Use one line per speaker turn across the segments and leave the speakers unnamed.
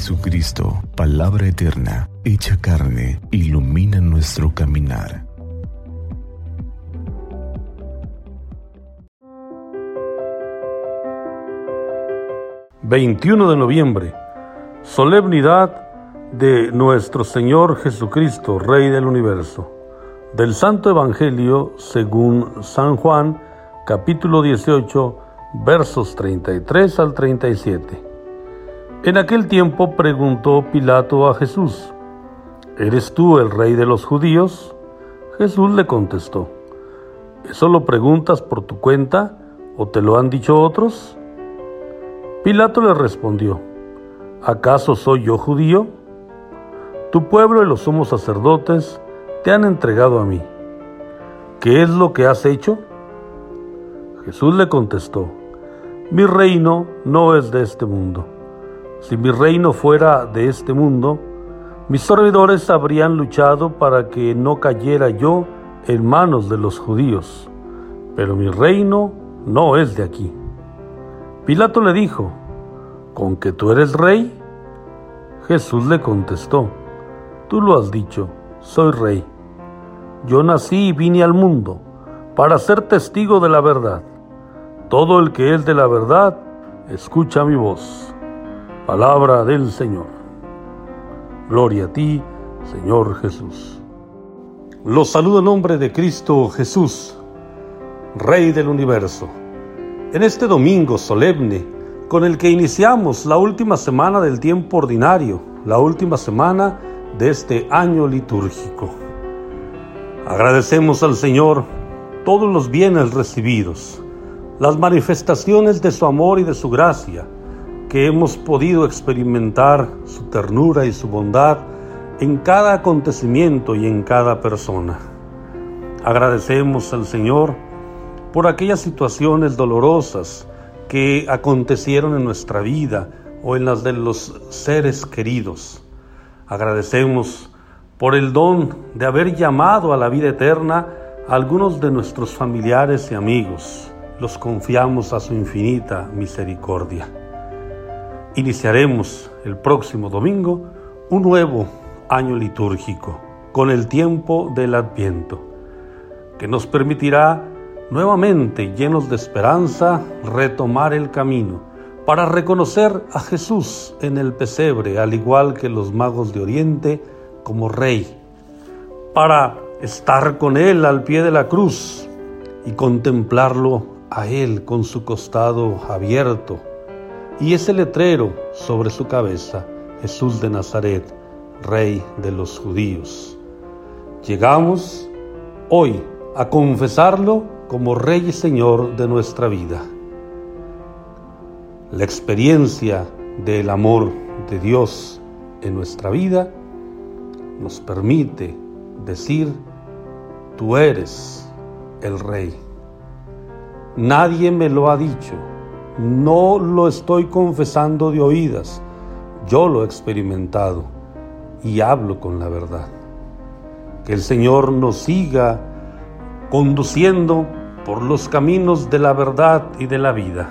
Jesucristo, palabra eterna, hecha carne, ilumina nuestro caminar.
...21 de noviembre... ...solemnidad de nuestro Señor Jesucristo, Rey del Universo... ...del Santo Evangelio según San Juan... ...capítulo 18... ...versos 33 al 37... En aquel tiempo preguntó Pilato a Jesús, ¿Eres tú el rey de los judíos? Jesús le contestó, ¿eso lo preguntas por tu cuenta o te lo han dicho otros? Pilato le respondió, ¿acaso soy yo judío? Tu pueblo y los sumos sacerdotes te han entregado a mí. ¿Qué es lo que has hecho? Jesús le contestó, mi reino no es de este mundo. Si mi reino fuera de este mundo, mis servidores habrían luchado para que no cayera yo en manos de los judíos, pero mi reino no es de aquí. Pilato le dijo, ¿con que tú eres rey? Jesús le contestó, tú lo has dicho, soy rey. Yo nací y vine al mundo para ser testigo de la verdad. Todo el que es de la verdad, escucha mi voz. Palabra del Señor. Gloria a ti, Señor Jesús. Los saludo en nombre de Cristo Jesús, Rey del universo. En este domingo solemne, con el que iniciamos la última semana del tiempo ordinario, la última semana de este año litúrgico. Agradecemos al Señor todos los bienes recibidos, las manifestaciones de su amor y de su gracia, que hemos podido experimentar su ternura y su bondad en cada acontecimiento y en cada persona. Agradecemos al Señor por aquellas situaciones dolorosas que acontecieron en nuestra vida o en las de los seres queridos. Agradecemos por el don de haber llamado a la vida eterna a algunos de nuestros familiares y amigos. Los confiamos a su infinita misericordia. Iniciaremos el próximo domingo un nuevo año litúrgico con el tiempo del Adviento, que nos permitirá nuevamente, llenos de esperanza, retomar el camino para reconocer a Jesús en el pesebre, al igual que los magos de Oriente, como Rey, para estar con Él al pie de la cruz y contemplarlo a Él con su costado abierto y ese letrero sobre su cabeza, Jesús de Nazaret, Rey de los judíos. Llegamos hoy a confesarlo como Rey y Señor de nuestra vida. La experiencia del amor de Dios en nuestra vida nos permite decir, tú eres el Rey. Nadie me lo ha dicho no lo estoy confesando de oídas, yo lo he experimentado y hablo con la verdad. Que el Señor nos siga conduciendo por los caminos de la verdad y de la vida,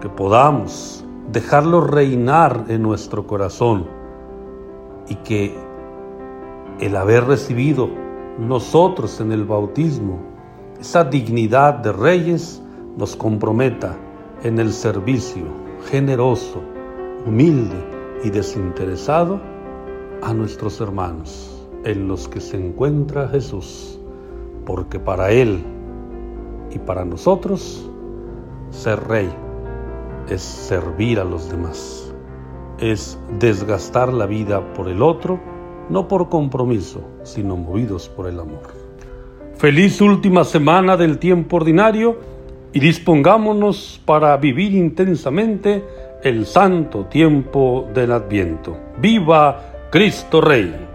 que podamos dejarlo reinar en nuestro corazón y que el haber recibido nosotros en el bautismo esa dignidad de reyes nos comprometa en el servicio generoso, humilde y desinteresado a nuestros hermanos en los que se encuentra Jesús, porque para Él y para nosotros ser rey es servir a los demás, es desgastar la vida por el otro, no por compromiso, sino movidos por el amor. Feliz última semana del tiempo ordinario y dispongámonos para vivir intensamente el santo tiempo del Adviento. ¡Viva Cristo Rey!